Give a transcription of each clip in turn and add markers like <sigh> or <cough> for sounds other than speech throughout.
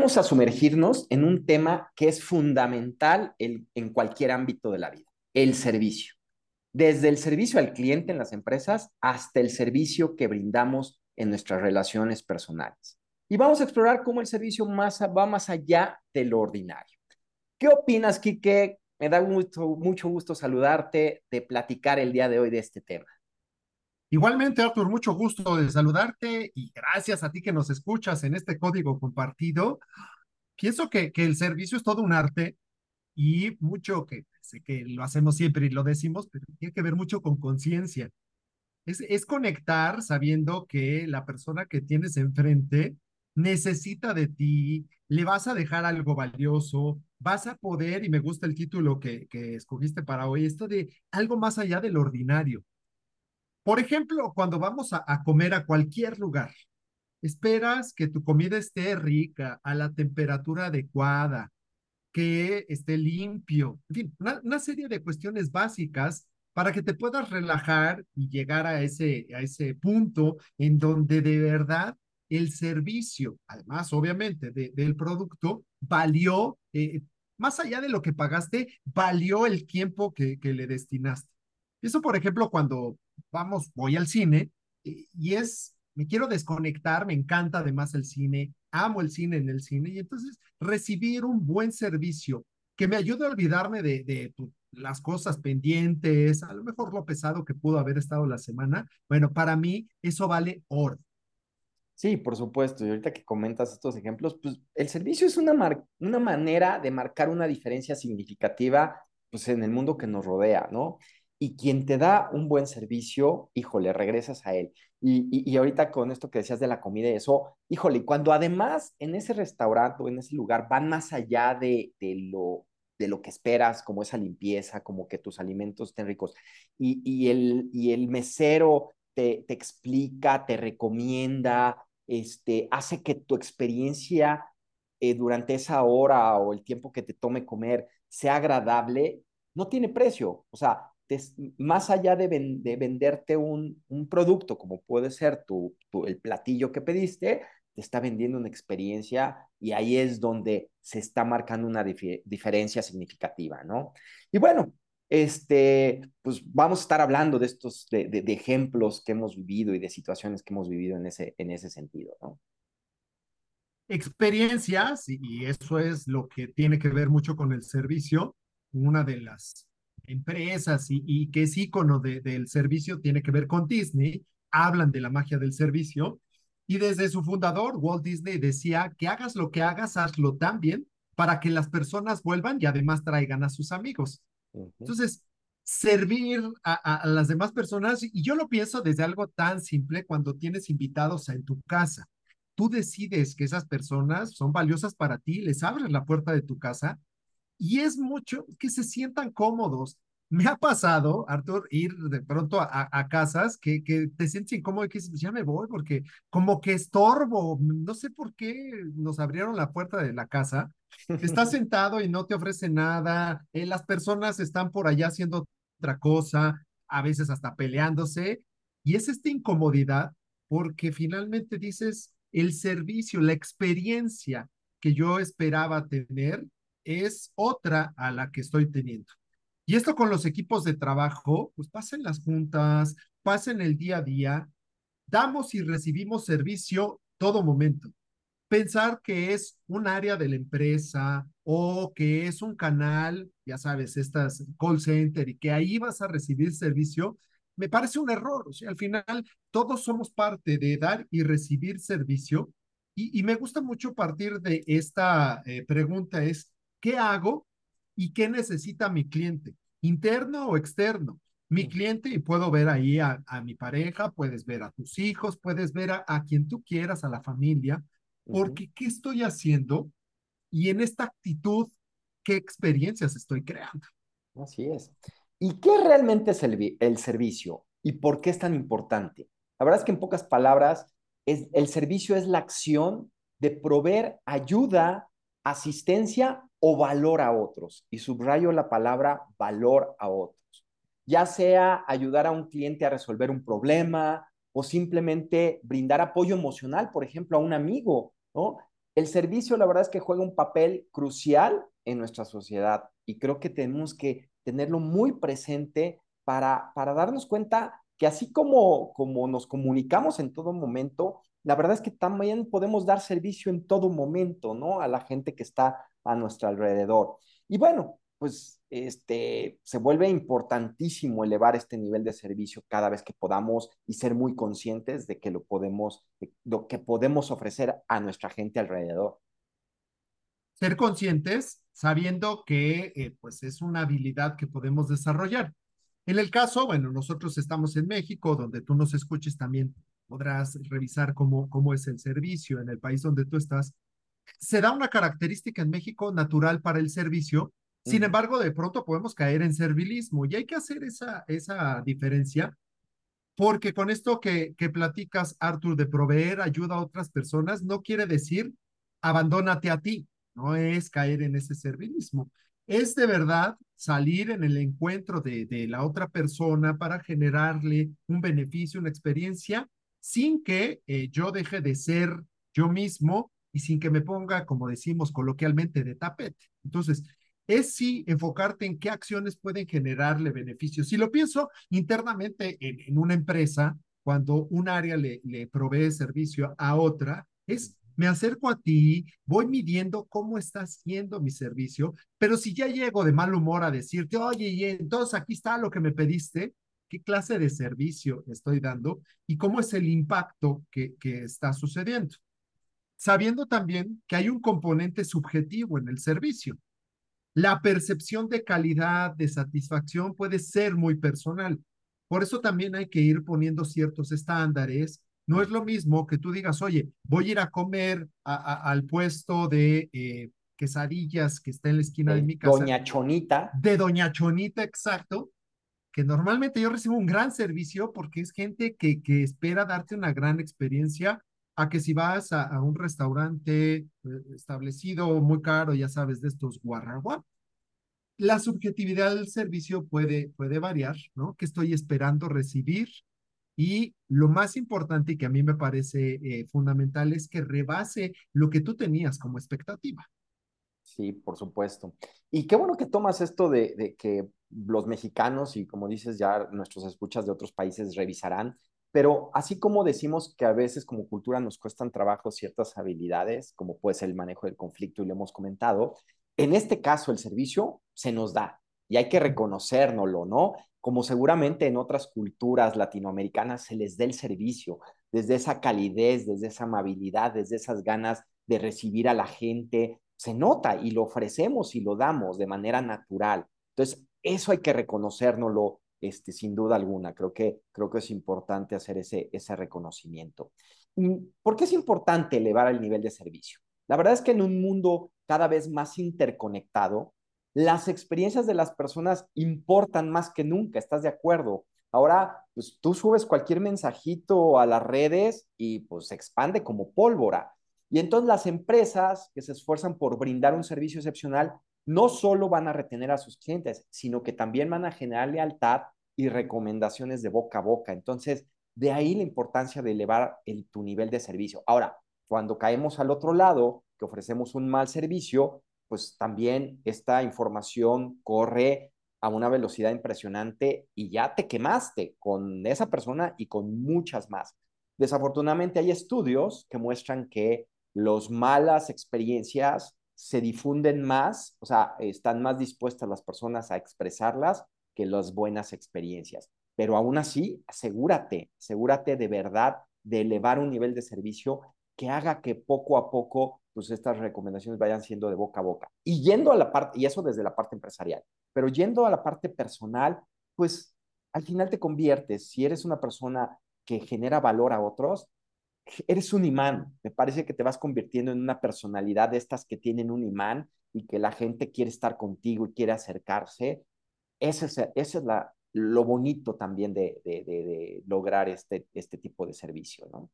Vamos a sumergirnos en un tema que es fundamental en, en cualquier ámbito de la vida, el servicio. Desde el servicio al cliente en las empresas hasta el servicio que brindamos en nuestras relaciones personales. Y vamos a explorar cómo el servicio más, va más allá de lo ordinario. ¿Qué opinas, Quique? Me da mucho, mucho gusto saludarte, de platicar el día de hoy de este tema. Igualmente, Arthur, mucho gusto de saludarte y gracias a ti que nos escuchas en este código compartido. Pienso que, que el servicio es todo un arte y mucho que sé que lo hacemos siempre y lo decimos, pero tiene que ver mucho con conciencia. Es, es conectar sabiendo que la persona que tienes enfrente necesita de ti, le vas a dejar algo valioso, vas a poder, y me gusta el título que, que escogiste para hoy, esto de algo más allá del ordinario por ejemplo, cuando vamos a, comer a cualquier lugar, esperas que tu comida esté rica, a la temperatura adecuada, que esté limpio, en fin, una, serie de cuestiones básicas para que te puedas relajar y llegar a ese, a ese punto en donde de verdad el servicio, además obviamente del producto, valió, eh, más allá de lo que pagaste, valió el tiempo que, que le destinaste. Eso, por ejemplo, cuando vamos, voy al cine y, es, me quiero desconectar, me encanta además el cine, amo el cine en el cine y entonces recibir un buen servicio que me ayude a olvidarme de, de las cosas pendientes, a lo mejor lo pesado que pudo haber estado la semana, bueno, para mí eso vale oro. Sí, por supuesto. Y ahorita que comentas estos ejemplos, pues el servicio es una, una manera de marcar una diferencia significativa pues, en el mundo que nos rodea, ¿no? Y quien te da un buen servicio, híjole, regresas a él. Y, y, ahorita con esto que decías de la comida y eso, híjole, cuando además en ese restaurante o en ese lugar van más allá de, de, lo, de lo que esperas, como esa limpieza, como que tus alimentos estén ricos, y, y el, y el mesero te, te explica, te recomienda, este, hace que tu experiencia eh, durante esa hora o el tiempo que te tome comer sea agradable, no tiene precio. O sea, más allá de, venderte un, producto, como puede ser tu, el platillo que pediste, te está vendiendo una experiencia y ahí es donde se está marcando una diferencia significativa, ¿no? Y bueno, este, pues vamos a estar hablando de estos, de, ejemplos que hemos vivido y de situaciones que hemos vivido en ese, en ese sentido, ¿no? Experiencias, y eso es lo que tiene que ver mucho con el servicio, una de las empresas y, que es ícono de, del servicio, tiene que ver con Disney, hablan de la magia del servicio, y desde su fundador, Walt Disney, decía que hagas lo que hagas, hazlo tan bien para que las personas vuelvan y además traigan a sus amigos. Entonces, servir a, a, las demás personas, y yo lo pienso desde algo tan simple cuando tienes invitados en tu casa. Tú decides que esas personas son valiosas para ti, les abres la puerta de tu casa y es mucho que se sientan cómodos. Me ha pasado, Arthur, ir de pronto a, a casas que, que, te sientes incómodo y que dices, ya me voy porque como que estorbo, no sé por qué nos abrieron la puerta de la casa. Estás <laughs> sentado y no te ofrece nada, eh, las personas están por allá haciendo otra cosa, a veces hasta peleándose, y es esta incomodidad porque finalmente dices, el servicio, la experiencia que yo esperaba tener, es otra a la que estoy teniendo. Y esto con los equipos de trabajo, pues pasen las juntas, pasen el día a día, damos y recibimos servicio todo momento. Pensar que es un área de la empresa o que es un canal, ya sabes, estas call center y que ahí vas a recibir servicio, me parece un error. O sea, al final todos somos parte de dar y recibir servicio. Y, me gusta mucho partir de esta eh, pregunta, es ¿Qué hago y qué necesita mi cliente? ¿Interno o externo? Mi cliente, y puedo ver ahí a, mi pareja, puedes ver a tus hijos, puedes ver a, quien tú quieras, a la familia, porque ¿qué estoy haciendo? Y en esta actitud, ¿qué experiencias estoy creando? Así es. ¿Y qué realmente es el, el servicio? ¿Y por qué es tan importante? La verdad es que en pocas palabras, es, el servicio es la acción de proveer ayuda, asistencia o valor a otros. Y subrayo la palabra valor a otros. Ya sea ayudar a un cliente a resolver un problema o simplemente brindar apoyo emocional, por ejemplo, a un amigo, ¿no? el servicio, la verdad es que juega un papel crucial en nuestra sociedad y creo que tenemos que tenerlo muy presente para, para darnos cuenta que así como, como nos comunicamos en todo momento, la verdad es que también podemos dar servicio en todo momento, ¿no? A la gente que está a nuestro alrededor. Y bueno, pues este, se vuelve importantísimo elevar este nivel de servicio cada vez que podamos y ser muy conscientes de que lo podemos, lo que podemos ofrecer a nuestra gente alrededor. Ser conscientes sabiendo que eh, pues es una habilidad que podemos desarrollar. En el caso, bueno, nosotros estamos en México, donde tú nos escuches también podrás revisar cómo, cómo es el servicio en el país donde tú estás. Se da una característica en México natural para el servicio, sin embargo, de pronto podemos caer en servilismo y hay que hacer esa, esa diferencia porque con esto que, que platicas, Arthur, de proveer ayuda a otras personas, no quiere decir abandónate a ti, no es caer en ese servilismo. Es de verdad salir en el encuentro de, de la otra persona para generarle un beneficio, una experiencia, sin que eh, yo deje de ser yo mismo y sin que me ponga, como decimos coloquialmente, de tapete. Entonces, es sí enfocarte en qué acciones pueden generarle beneficios. Si lo pienso internamente en, una empresa, cuando un área le, le provee servicio a otra, es me acerco a ti, voy midiendo cómo está haciendo mi servicio, pero si ya llego de mal humor a decirte, oye, y entonces aquí está lo que me pediste, ¿qué clase de servicio estoy dando y cómo es el impacto que, que está sucediendo? Sabiendo también que hay un componente subjetivo en el servicio. La percepción de calidad, de satisfacción puede ser muy personal. Por eso también hay que ir poniendo ciertos estándares. No es lo mismo que tú digas, oye, voy a ir a comer al puesto de eh, quesadillas que está en la esquina de, mi casa. Doña Chonita. De Doña Chonita, exacto. Que normalmente yo recibo un gran servicio porque es gente que, que espera darte una gran experiencia a que si vas a, un restaurante eh, establecido muy caro, ya sabes, de estos guarragua, la subjetividad del servicio puede, puede variar, ¿no? ¿Qué estoy esperando recibir? Y lo más importante y que a mí me parece eh, fundamental es que rebase lo que tú tenías como expectativa. Sí, por supuesto. Y qué bueno que tomas esto de, de que los mexicanos y como dices ya nuestros escuchas de otros países revisarán pero así como decimos que a veces como cultura nos cuestan trabajo ciertas habilidades, como puede ser el manejo del conflicto y lo hemos comentado, en este caso el servicio se nos da y hay que reconocérnoslo, ¿no? Como seguramente en otras culturas latinoamericanas se les da el servicio, desde esa calidez, desde esa amabilidad, desde esas ganas de recibir a la gente, se nota y lo ofrecemos y lo damos de manera natural. Entonces, eso hay que reconocérnoslo este, sin duda alguna. Creo que, creo que es importante hacer ese, ese reconocimiento. ¿Por qué es importante elevar el nivel de servicio? La verdad es que en un mundo cada vez más interconectado, las experiencias de las personas importan más que nunca, ¿estás de acuerdo? Ahora, pues tú subes cualquier mensajito a las redes y pues se expande como pólvora. Y entonces las empresas que se esfuerzan por brindar un servicio excepcional no solo van a retener a sus clientes, sino que también van a generar lealtad y recomendaciones de boca a boca. Entonces, de ahí la importancia de elevar el, tu nivel de servicio. Ahora, cuando caemos al otro lado, que ofrecemos un mal servicio, pues también esta información corre a una velocidad impresionante y ya te quemaste con esa persona y con muchas más. Desafortunadamente hay estudios que muestran que las malas experiencias se difunden más, o sea, están más dispuestas las personas a expresarlas que las buenas experiencias. Pero aún así, asegúrate, asegúrate de verdad de elevar un nivel de servicio que haga que poco a poco pues estas recomendaciones vayan siendo de boca a boca. Y yendo a la parte, y eso desde la parte empresarial, pero yendo a la parte personal, pues al final te conviertes, si eres una persona que genera valor a otros, eres un imán. Me parece que te vas convirtiendo en una personalidad de estas que tienen un imán y que la gente quiere estar contigo y quiere acercarse. Ese es, ese es la, lo bonito también de, de, lograr este, este tipo de servicio, ¿no?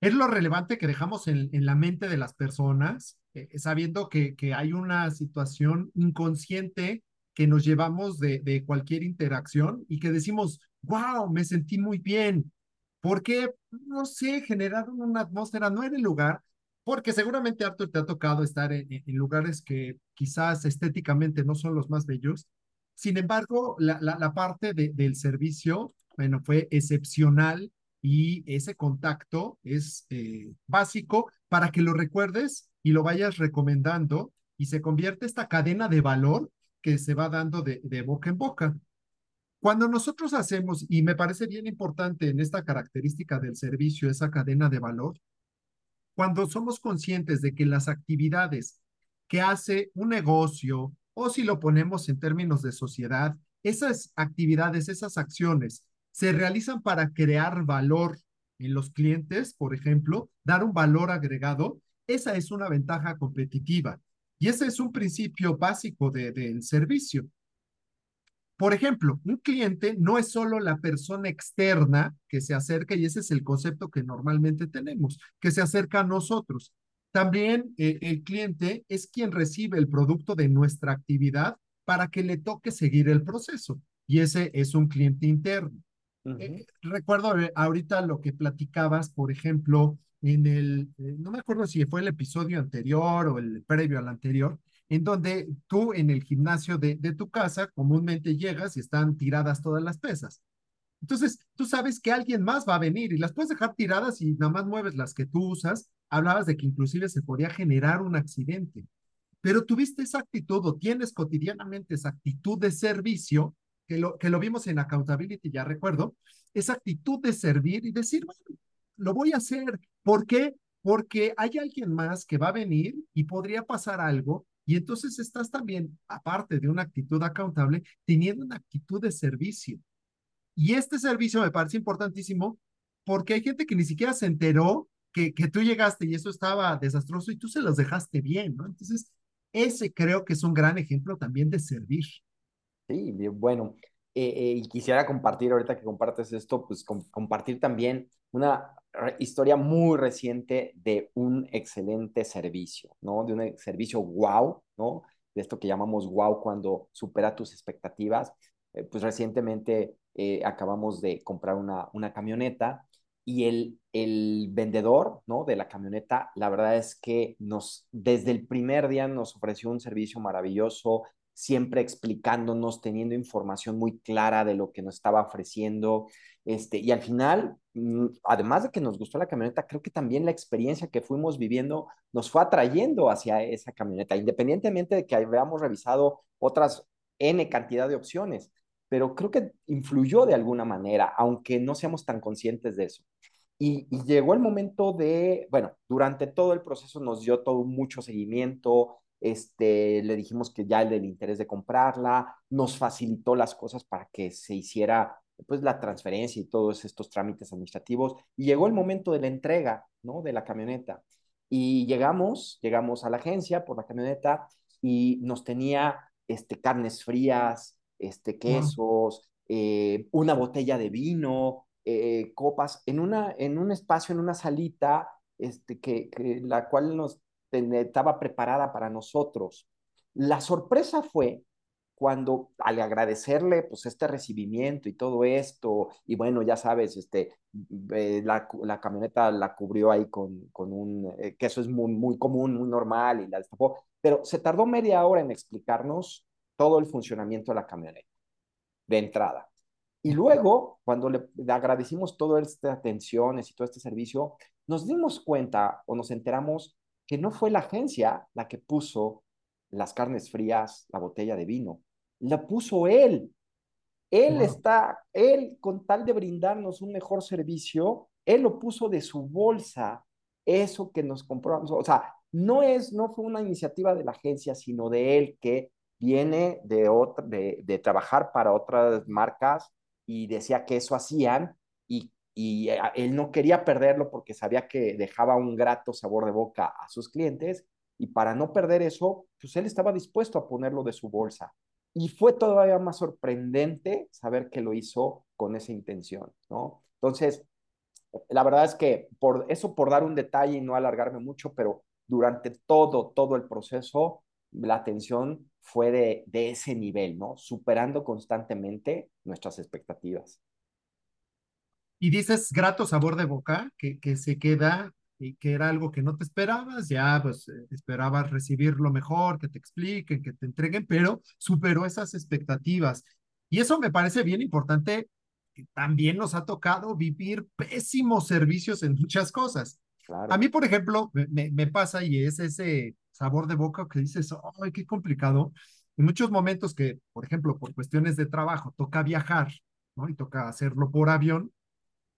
Es lo relevante que dejamos en, en la mente de las personas, eh, sabiendo que, que hay una situación inconsciente que nos llevamos de cualquier interacción y que decimos, wow, me sentí muy bien, porque, no sé, generaron una atmósfera, no en el lugar, porque seguramente Arthur te ha tocado estar en, lugares que quizás estéticamente no son los más bellos. Sin embargo, la, parte de, del servicio, bueno, fue excepcional y ese contacto es eh, básico para que lo recuerdes y lo vayas recomendando y se convierte esta cadena de valor que se va dando de boca en boca. Cuando nosotros hacemos, y me parece bien importante en esta característica del servicio, esa cadena de valor, cuando somos conscientes de que las actividades que hace un negocio, o si lo ponemos en términos de sociedad, esas actividades, esas acciones se realizan para crear valor en los clientes, por ejemplo, dar un valor agregado, esa es una ventaja competitiva. Y ese es un principio básico del de, servicio. Por ejemplo, un cliente no es solo la persona externa que se acerca, y ese es el concepto que normalmente tenemos, que se acerca a nosotros. También eh, el cliente es quien recibe el producto de nuestra actividad para que le toque seguir el proceso. Y ese es un cliente interno. Uh -huh. eh, recuerdo ahorita lo que platicabas, por ejemplo, en el, eh, no me acuerdo si fue el episodio anterior o el previo al anterior, en donde tú en el gimnasio de, de, tu casa comúnmente llegas y están tiradas todas las pesas. Entonces, tú sabes que alguien más va a venir y las puedes dejar tiradas y nada más mueves las que tú usas. Hablabas de que inclusive se podía generar un accidente, pero tuviste esa actitud o tienes cotidianamente esa actitud de servicio, que lo, que lo vimos en Accountability, ya recuerdo, esa actitud de servir y decir, bueno, lo voy a hacer. ¿Por qué? Porque hay alguien más que va a venir y podría pasar algo y entonces estás también, aparte de una actitud accountable, teniendo una actitud de servicio. Y este servicio me parece importantísimo porque hay gente que ni siquiera se enteró que, que tú llegaste y eso estaba desastroso y tú se los dejaste bien, ¿no? Entonces, ese creo que es un gran ejemplo también de servir. Sí, bueno. Eh, eh, y quisiera compartir, ahorita que compartes esto, pues com compartir también una historia muy reciente de un excelente servicio, ¿no? De un servicio wow, ¿no? De esto que llamamos wow cuando supera tus expectativas. Eh, pues recientemente eh, acabamos de comprar una, una camioneta y el, el vendedor, ¿no? De la camioneta, la verdad es que nos, desde el primer día nos ofreció un servicio maravilloso, siempre explicándonos, teniendo información muy clara de lo que nos estaba ofreciendo. Este, y al final, además de que nos gustó la camioneta, creo que también la experiencia que fuimos viviendo nos fue atrayendo hacia esa camioneta, independientemente de que hayamos revisado otras N cantidad de opciones, pero creo que influyó de alguna manera, aunque no seamos tan conscientes de eso. Y, y, llegó el momento de, bueno, durante todo el proceso nos dio todo mucho seguimiento, este, le dijimos que ya el del interés de comprarla, nos facilitó las cosas para que se hiciera pues la transferencia y todos estos trámites administrativos y llegó el momento de la entrega, ¿no? De la camioneta. Y llegamos, llegamos a la agencia por la camioneta y nos tenía este, carnes frías, este, quesos, eh, una botella de vino, eh, copas, en, una, en un espacio, en una salita, este, que, que la cual nos estaba preparada para nosotros. La sorpresa fue cuando al agradecerle pues este recibimiento y todo esto, y bueno, ya sabes, este, eh, la, la, camioneta la cubrió ahí con, con un, eh, que eso es muy, muy común, muy normal, y la destapó, pero se tardó media hora en explicarnos todo el funcionamiento de la camioneta, de entrada. Y luego, cuando le, le agradecimos toda esta atenciones y todo este servicio, nos dimos cuenta o nos enteramos que no fue la agencia la que puso las carnes frías, la botella de vino, la puso él. Él wow. está, él con tal de brindarnos un mejor servicio, él lo puso de su bolsa, eso que nos compró, o sea, no es, no fue una iniciativa de la agencia, sino de él que viene de, otra, de, de trabajar para otras marcas y decía que eso hacían y y él no quería perderlo porque sabía que dejaba un grato sabor de boca a sus clientes y para no perder eso, pues él estaba dispuesto a ponerlo de su bolsa. Y fue todavía más sorprendente saber que lo hizo con esa intención, ¿no? Entonces, la verdad es que por eso, por dar un detalle y no alargarme mucho, pero durante todo, todo el proceso, la atención fue de, de ese nivel, ¿no? Superando constantemente nuestras expectativas y dices grato sabor de boca que, que se queda y que era algo que no te esperabas, ya pues eh, esperabas recibir lo mejor, que te expliquen, que te entreguen, pero superó esas expectativas. Y eso me parece bien importante, que también nos ha tocado vivir pésimos servicios en muchas cosas. A mí, por ejemplo, me, me, pasa y es ese sabor de boca que dices, ay, qué complicado. En muchos momentos que, por ejemplo, por cuestiones de trabajo, toca viajar, ¿no? Y toca hacerlo por avión,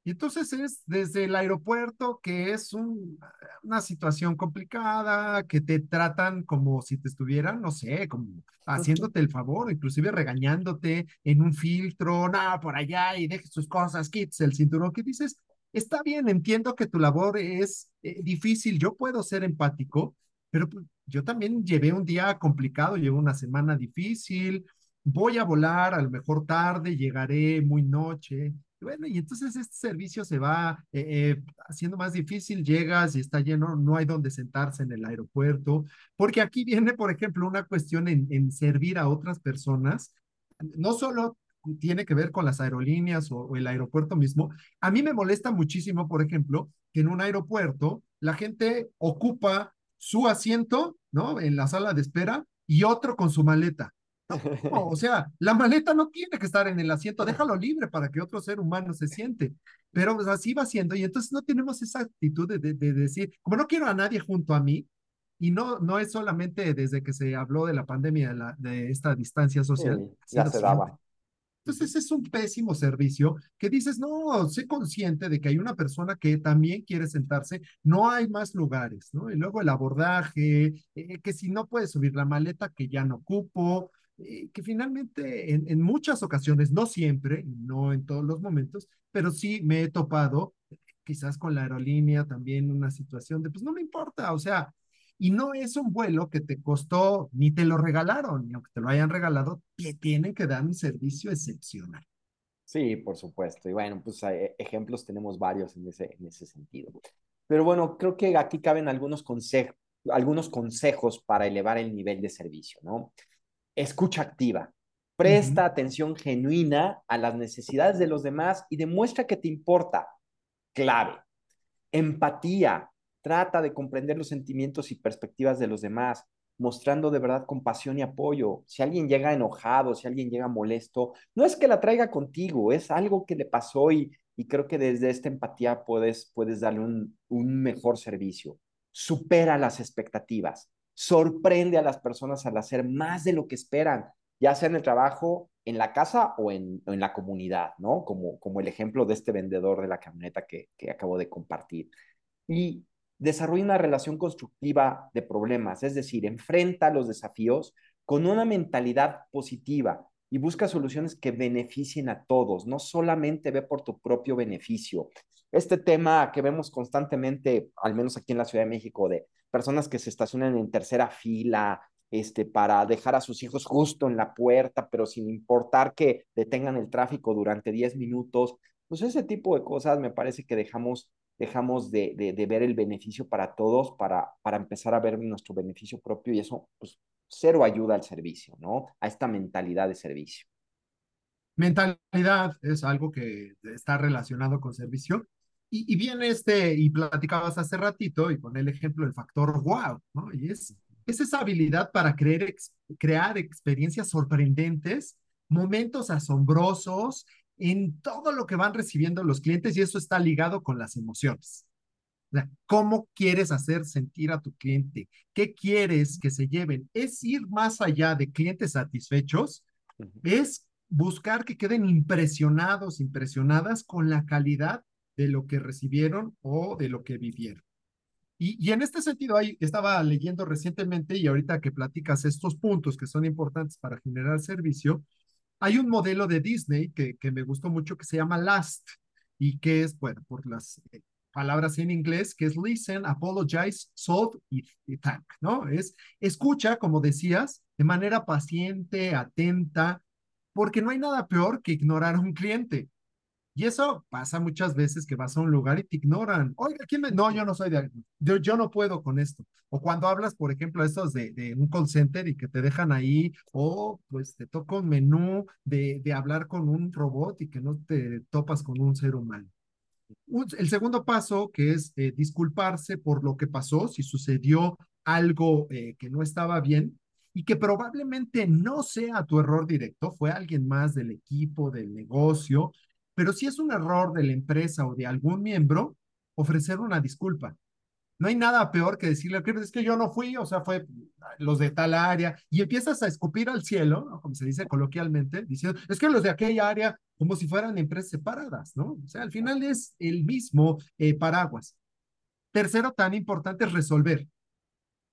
y entonces es desde el aeropuerto, que es un, una situación complicada, que te tratan como si te estuvieran, no sé, como haciéndote el favor, inclusive regañándote en un filtro, nada, por allá y dejes tus cosas, kits, el cinturón, que dices, está bien, entiendo que tu labor es eh, difícil, yo puedo ser empático, pero pues, yo también llevé un día complicado, llevo una semana difícil, voy a volar, a lo mejor tarde, llegaré muy noche, bueno, y entonces este servicio se va eh, eh, haciendo más difícil, llegas y está lleno, no hay donde sentarse en el aeropuerto, porque aquí viene, por ejemplo, una cuestión en, en servir a otras personas, no solo tiene que ver con las aerolíneas o, o, el aeropuerto mismo. A mí me molesta muchísimo, por ejemplo, que en un aeropuerto la gente ocupa su asiento, ¿no? En la sala de espera y otro con su maleta. No, <laughs> o sea, la maleta no tiene que estar en el asiento, déjalo libre para que otro ser humano se siente. Pero pues, así va siendo y entonces no tenemos esa actitud de, de, decir, como no quiero a nadie junto a mí, y no, no es solamente desde que se habló de la pandemia, de, la, de esta distancia social. ya se daba. Entonces es un pésimo servicio que dices, no, sé consciente de que hay una persona que también quiere sentarse, no hay más lugares, ¿no? Y luego el abordaje, eh, que si no puedes subir la maleta, que ya no ocupo, que finalmente en, en, muchas ocasiones, no siempre, no en todos los momentos, pero sí me he topado quizás con la aerolínea también una situación de, pues no me importa, o sea, y no es un vuelo que te costó, ni te lo regalaron, ni aunque te lo hayan regalado, te tienen que dar un servicio excepcional. Sí, por supuesto. Y bueno, pues eh, ejemplos tenemos varios en ese, en ese sentido. Pero bueno, creo que aquí caben algunos, consejos algunos consejos para elevar el nivel de servicio, ¿no? Escucha activa. Presta atención genuina a las necesidades de los demás y demuestra que te importa. Clave. Empatía. Trata de comprender los sentimientos y perspectivas de los demás, mostrando de verdad compasión y apoyo. Si alguien llega enojado, si alguien llega molesto, no es que la traiga contigo, es algo que le pasó y, y creo que desde esta empatía puedes, puedes darle un, un mejor servicio. Supera las expectativas sorprende a las personas al hacer más de lo que esperan, ya sea en el trabajo, en la casa o en, en la comunidad, ¿no? Como, como el ejemplo de este vendedor de la camioneta que, que acabo de compartir. Y desarrolla una relación constructiva de problemas, es decir, enfrenta los desafíos con una mentalidad positiva y busca soluciones que beneficien a todos, no solamente ve por tu propio beneficio. Este tema que vemos constantemente, al menos aquí en la Ciudad de México, de personas que se estacionan en tercera fila, este, para dejar a sus hijos justo en la puerta, pero sin importar que detengan el tráfico durante 10 minutos. Pues ese tipo de cosas me parece que dejamos, dejamos de, de, ver el beneficio para todos, para, para empezar a ver nuestro beneficio propio y eso, pues, cero ayuda al servicio, ¿no? A esta mentalidad de servicio. Mentalidad es algo que está relacionado con servicio y, viene este, y platicabas hace ratito, y con el ejemplo del factor wow, ¿no? Y es, es esa habilidad para creer, crear experiencias sorprendentes, momentos asombrosos en todo lo que van recibiendo los clientes, y eso está ligado con las emociones. O sea, ¿Cómo quieres hacer sentir a tu cliente? ¿Qué quieres que se lleven? Es ir más allá de clientes satisfechos, es buscar que queden impresionados, impresionadas con la calidad de lo que recibieron o de lo que vivieron. Y, y en este sentido, ahí estaba leyendo recientemente y ahorita que platicas estos puntos que son importantes para generar servicio, hay un modelo de Disney que, que me gustó mucho que se llama Last y que es, bueno, por las eh, palabras en inglés, que es listen, apologize, solve y, y thank, ¿no? Es escucha, como decías, de manera paciente, atenta, porque no hay nada peor que ignorar a un cliente. Y eso pasa muchas veces que vas a un lugar y te ignoran. Oiga, ¿quién me.? No, yo no soy de. Yo, yo no puedo con esto. O cuando hablas, por ejemplo, estos de, de un call center y que te dejan ahí, o pues te toca un menú de, de hablar con un robot y que no te topas con un ser humano. el segundo paso, que es eh, disculparse por lo que pasó, si sucedió algo eh, que no estaba bien y que probablemente no sea tu error directo, fue alguien más del equipo, del negocio, pero si es un error de la empresa o de algún miembro, ofrecer una disculpa. No hay nada peor que decirle, es que yo no fui, o sea, fue los de tal área, y empiezas a escupir al cielo, como se dice coloquialmente, diciendo, es que los de aquella área, como si fueran empresas separadas, ¿no? O sea, al final es el mismo eh, paraguas. Tercero, tan importante es resolver,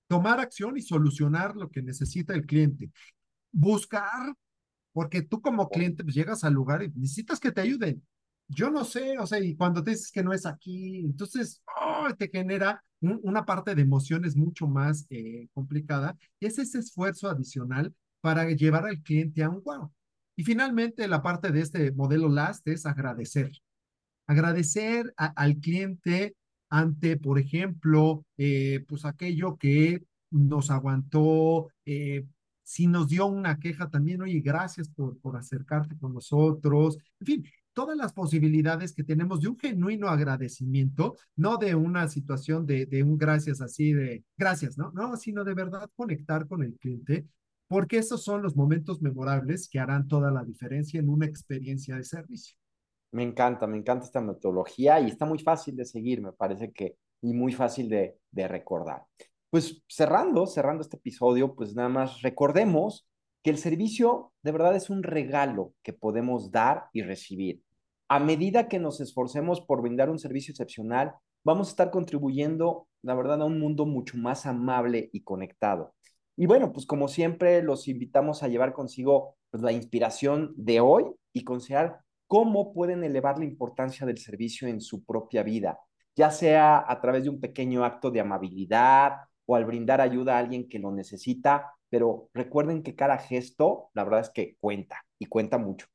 tomar acción y solucionar lo que necesita el cliente. Buscar, porque tú como cliente pues, llegas al lugar y necesitas que te ayuden yo no sé, o sea, y cuando te dices que no es aquí, entonces oh, te genera una parte de emociones mucho más eh, complicada. Y es ese esfuerzo adicional para llevar al cliente a un wow. Y finalmente, la parte de este modelo LAST es agradecer. Agradecer al cliente ante, por ejemplo, eh, pues aquello que nos aguantó, eh, si nos dio una queja también, oye, gracias por, por acercarte con nosotros. En fin, todas las posibilidades que tenemos de un genuino agradecimiento, no de una situación de, de un gracias así de gracias, ¿no? No, sino de verdad conectar con el cliente, porque esos son los momentos memorables que harán toda la diferencia en una experiencia de servicio. Me encanta, me encanta esta metodología y está muy fácil de seguir, me parece que, y muy fácil de, de recordar. Pues cerrando, cerrando este episodio, pues nada más recordemos que el servicio de verdad es un regalo que podemos dar y recibir. A medida que nos esforcemos por brindar un servicio excepcional, vamos a estar contribuyendo, la verdad, a un mundo mucho más amable y conectado. Y bueno, pues como siempre, los invitamos a llevar consigo pues, la inspiración de hoy y considerar cómo pueden elevar la importancia del servicio en su propia vida, ya sea a través de un pequeño acto de amabilidad o al brindar ayuda a alguien que lo necesita pero recuerden que cada gesto, la verdad es que cuenta y cuenta mucho.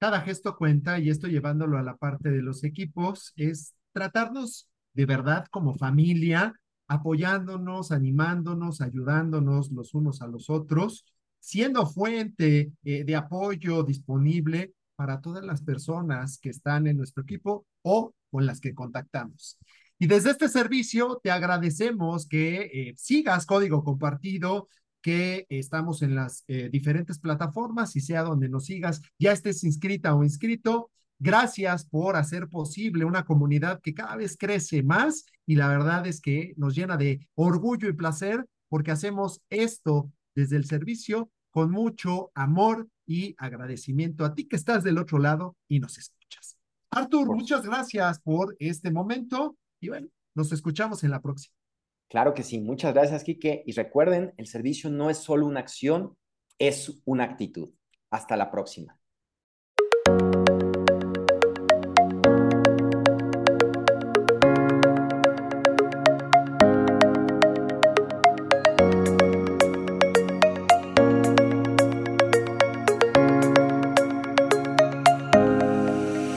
Cada gesto cuenta y esto llevándolo a la parte de los equipos es tratarnos de verdad como familia, apoyándonos, animándonos, ayudándonos los unos a los otros, siendo fuente eh, de apoyo disponible para todas las personas que están en nuestro equipo o con las que contactamos. Y desde este servicio te agradecemos que eh, sigas código compartido, que estamos en las eh, diferentes plataformas y sea donde nos sigas, ya estés inscrita o inscrito. Gracias por hacer posible una comunidad que cada vez crece más y la verdad es que nos llena de orgullo y placer porque hacemos esto desde el servicio con mucho amor y agradecimiento a ti que estás del otro lado y nos escuchas. Artur, muchas gracias por este momento y bueno, nos escuchamos en la próxima. Claro que sí. Muchas gracias, Quique. Y recuerden, el servicio no es solo una acción, es una actitud. Hasta la próxima.